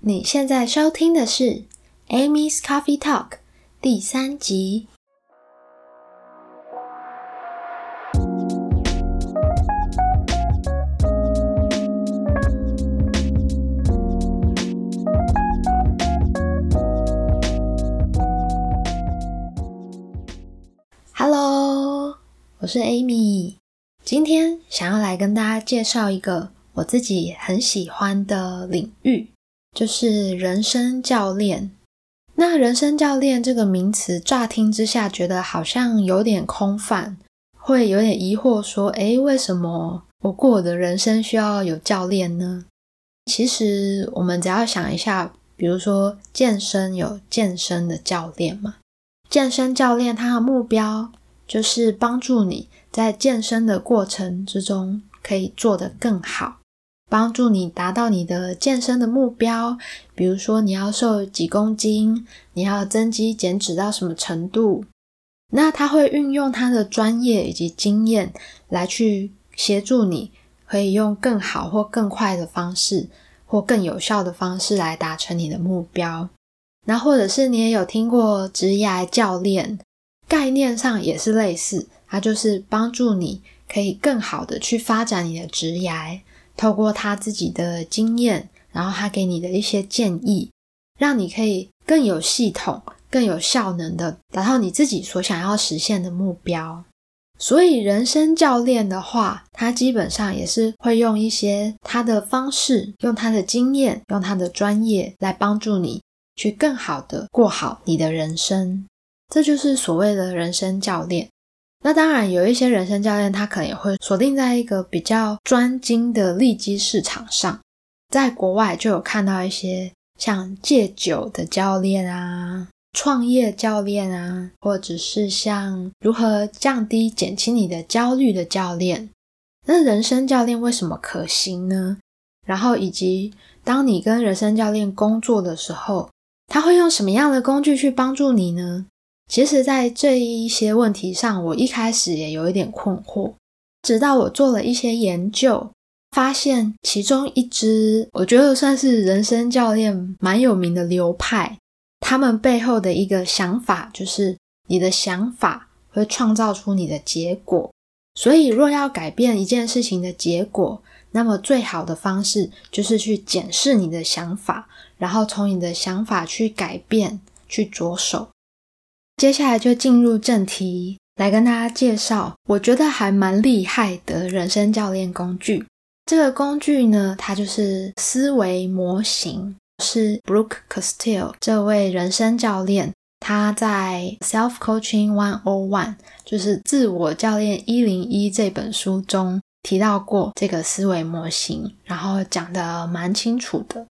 你现在收听的是 Amy's Coffee Talk 第三集。Hello，我是 Amy，今天想要来跟大家介绍一个我自己很喜欢的领域。就是人生教练。那人生教练这个名词，乍听之下觉得好像有点空泛，会有点疑惑，说：“诶，为什么我过我的人生需要有教练呢？”其实我们只要想一下，比如说健身有健身的教练嘛，健身教练他的目标就是帮助你在健身的过程之中可以做得更好。帮助你达到你的健身的目标，比如说你要瘦几公斤，你要增肌减脂到什么程度，那他会运用他的专业以及经验来去协助你，可以用更好或更快的方式，或更有效的方式来达成你的目标。那或者是你也有听过职涯教练，概念上也是类似，它就是帮助你可以更好的去发展你的职涯。透过他自己的经验，然后他给你的一些建议，让你可以更有系统、更有效能的达到你自己所想要实现的目标。所以，人生教练的话，他基本上也是会用一些他的方式，用他的经验，用他的专业来帮助你去更好的过好你的人生。这就是所谓的人生教练。那当然，有一些人生教练，他可能也会锁定在一个比较专精的利基市场上。在国外就有看到一些像戒酒的教练啊、创业教练啊，或者是像如何降低、减轻你的焦虑的教练。那人生教练为什么可行呢？然后以及当你跟人生教练工作的时候，他会用什么样的工具去帮助你呢？其实，在这一些问题上，我一开始也有一点困惑。直到我做了一些研究，发现其中一支我觉得算是人生教练蛮有名的流派，他们背后的一个想法就是：你的想法会创造出你的结果。所以，若要改变一件事情的结果，那么最好的方式就是去检视你的想法，然后从你的想法去改变，去着手。接下来就进入正题，来跟大家介绍我觉得还蛮厉害的人生教练工具。这个工具呢，它就是思维模型，是 Brooke Castillo 这位人生教练他在 Self Coaching One O One，就是自我教练一零一这本书中提到过这个思维模型，然后讲的蛮清楚的。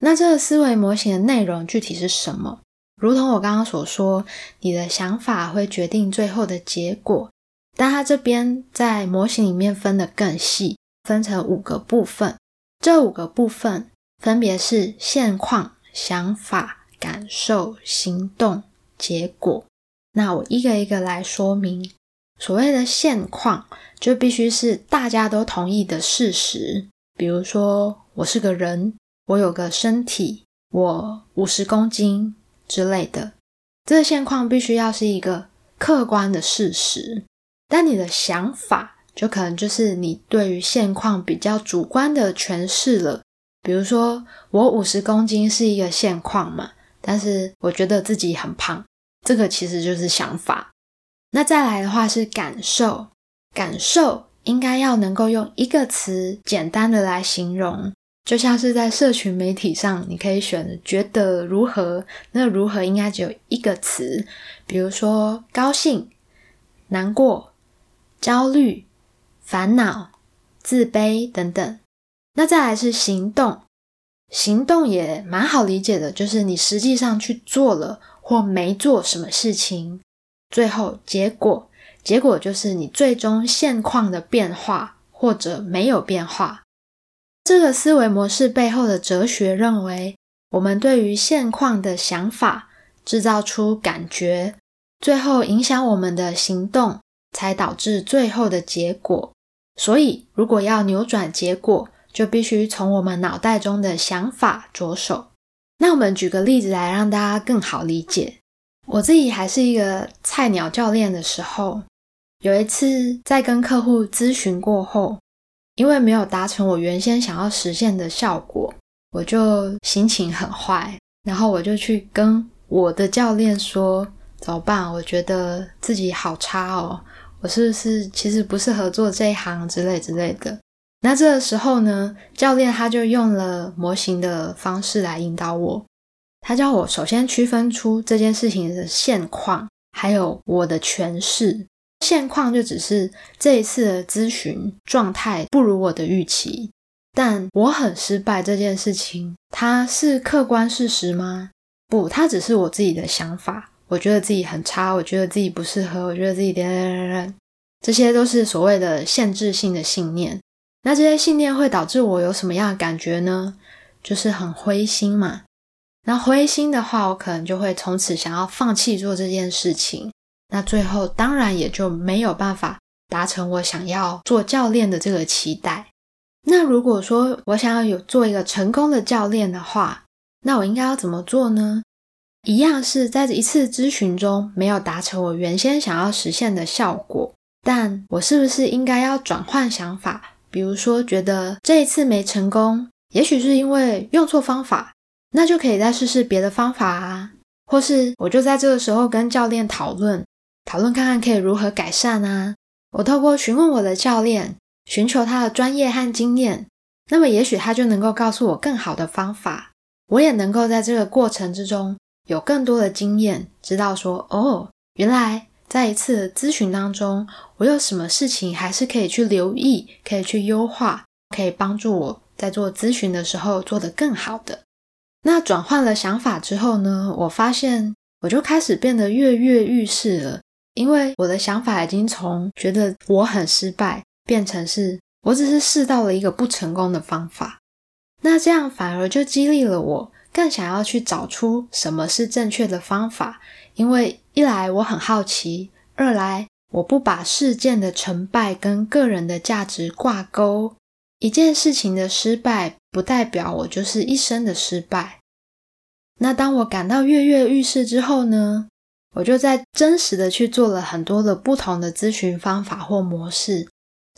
那这个思维模型的内容具体是什么？如同我刚刚所说，你的想法会决定最后的结果。但它这边在模型里面分得更细，分成五个部分。这五个部分分别是现况、想法、感受、行动、结果。那我一个一个来说明。所谓的现况，就必须是大家都同意的事实。比如说，我是个人，我有个身体，我五十公斤。之类的，这个现况必须要是一个客观的事实，但你的想法就可能就是你对于现况比较主观的诠释了。比如说，我五十公斤是一个现况嘛，但是我觉得自己很胖，这个其实就是想法。那再来的话是感受，感受应该要能够用一个词简单的来形容。就像是在社群媒体上，你可以选觉得如何？那如何应该只有一个词，比如说高兴、难过、焦虑、烦恼、自卑等等。那再来是行动，行动也蛮好理解的，就是你实际上去做了或没做什么事情。最后结果，结果就是你最终现况的变化或者没有变化。这个思维模式背后的哲学认为，我们对于现况的想法制造出感觉，最后影响我们的行动，才导致最后的结果。所以，如果要扭转结果，就必须从我们脑袋中的想法着手。那我们举个例子来让大家更好理解。我自己还是一个菜鸟教练的时候，有一次在跟客户咨询过后，因为没有达成我原先想要实现的效果，我就心情很坏，然后我就去跟我的教练说：“怎么办？我觉得自己好差哦，我是不是其实不适合做这一行之类之类的？”那这个时候呢，教练他就用了模型的方式来引导我。他叫我首先区分出这件事情的现况，还有我的诠释。现况就只是这一次的咨询状态不如我的预期，但我很失败这件事情，它是客观事实吗？不，它只是我自己的想法。我觉得自己很差，我觉得自己不适合，我觉得自己点点点点，这些都是所谓的限制性的信念。那这些信念会导致我有什么样的感觉呢？就是很灰心嘛。那灰心的话，我可能就会从此想要放弃做这件事情。那最后当然也就没有办法达成我想要做教练的这个期待。那如果说我想要有做一个成功的教练的话，那我应该要怎么做呢？一样是在一次咨询中没有达成我原先想要实现的效果，但我是不是应该要转换想法？比如说觉得这一次没成功，也许是因为用错方法。那就可以再试试别的方法啊，或是我就在这个时候跟教练讨论，讨论看看可以如何改善啊。我透过询问我的教练，寻求他的专业和经验，那么也许他就能够告诉我更好的方法，我也能够在这个过程之中有更多的经验，知道说哦，原来在一次咨询当中，我有什么事情还是可以去留意，可以去优化，可以帮助我在做咨询的时候做得更好的。那转换了想法之后呢？我发现我就开始变得跃跃欲试了，因为我的想法已经从觉得我很失败，变成是我只是试到了一个不成功的方法。那这样反而就激励了我，更想要去找出什么是正确的方法。因为一来我很好奇，二来我不把事件的成败跟个人的价值挂钩。一件事情的失败，不代表我就是一生的失败。那当我感到跃跃欲试之后呢？我就在真实的去做了很多的不同的咨询方法或模式，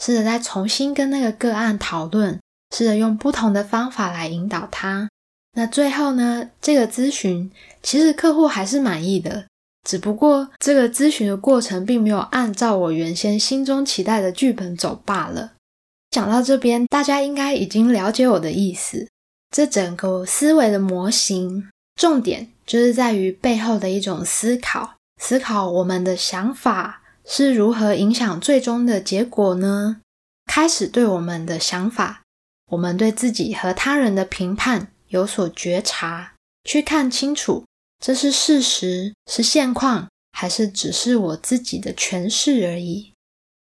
试着再重新跟那个个案讨论，试着用不同的方法来引导他。那最后呢，这个咨询其实客户还是满意的，只不过这个咨询的过程并没有按照我原先心中期待的剧本走罢了。讲到这边，大家应该已经了解我的意思。这整个思维的模型，重点就是在于背后的一种思考，思考我们的想法是如何影响最终的结果呢？开始对我们的想法，我们对自己和他人的评判有所觉察，去看清楚这是事实，是现况，还是只是我自己的诠释而已。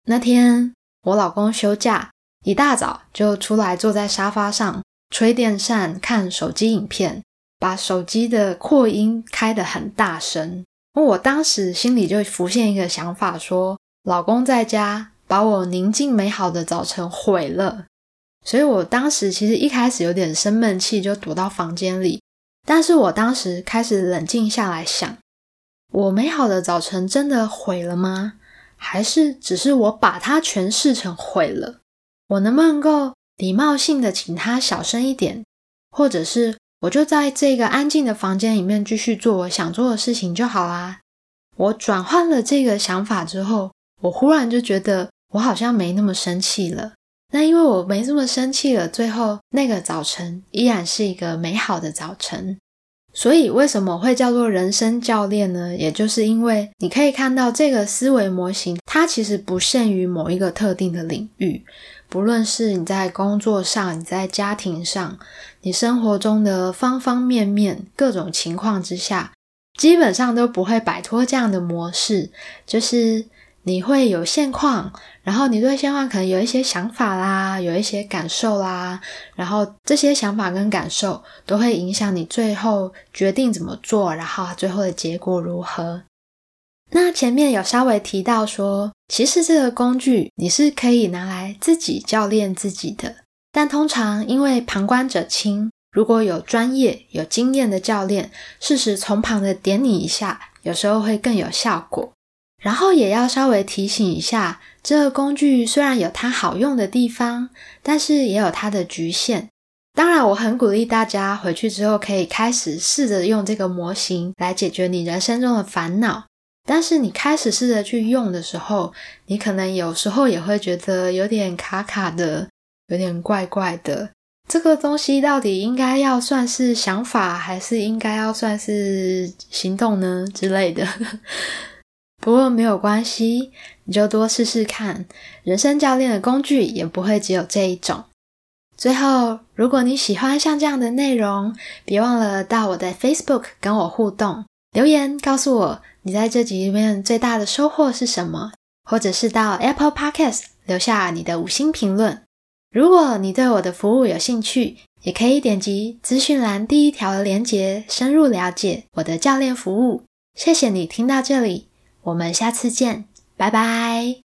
那天我老公休假。一大早就出来坐在沙发上吹电扇看手机影片，把手机的扩音开得很大声。我当时心里就浮现一个想法，说老公在家把我宁静美好的早晨毁了。所以我当时其实一开始有点生闷气，就躲到房间里。但是我当时开始冷静下来想，我美好的早晨真的毁了吗？还是只是我把它诠释成毁了？我能不能够礼貌性的请他小声一点，或者是我就在这个安静的房间里面继续做我想做的事情就好啦。我转换了这个想法之后，我忽然就觉得我好像没那么生气了。那因为我没这么生气了，最后那个早晨依然是一个美好的早晨。所以为什么会叫做人生教练呢？也就是因为你可以看到这个思维模型，它其实不限于某一个特定的领域。不论是你在工作上，你在家庭上，你生活中的方方面面、各种情况之下，基本上都不会摆脱这样的模式。就是你会有现况，然后你对现况可能有一些想法啦，有一些感受啦，然后这些想法跟感受都会影响你最后决定怎么做，然后最后的结果如何。那前面有稍微提到说，其实这个工具你是可以拿来自己教练自己的，但通常因为旁观者清，如果有专业、有经验的教练，适时从旁的点你一下，有时候会更有效果。然后也要稍微提醒一下，这个工具虽然有它好用的地方，但是也有它的局限。当然，我很鼓励大家回去之后可以开始试着用这个模型来解决你人生中的烦恼。但是你开始试着去用的时候，你可能有时候也会觉得有点卡卡的，有点怪怪的。这个东西到底应该要算是想法，还是应该要算是行动呢之类的？不过没有关系，你就多试试看。人生教练的工具也不会只有这一种。最后，如果你喜欢像这样的内容，别忘了到我的 Facebook 跟我互动，留言告诉我你在这集里面最大的收获是什么，或者是到 Apple Podcast 留下你的五星评论。如果你对我的服务有兴趣，也可以点击资讯栏第一条的链接，深入了解我的教练服务。谢谢你听到这里，我们下次见，拜拜。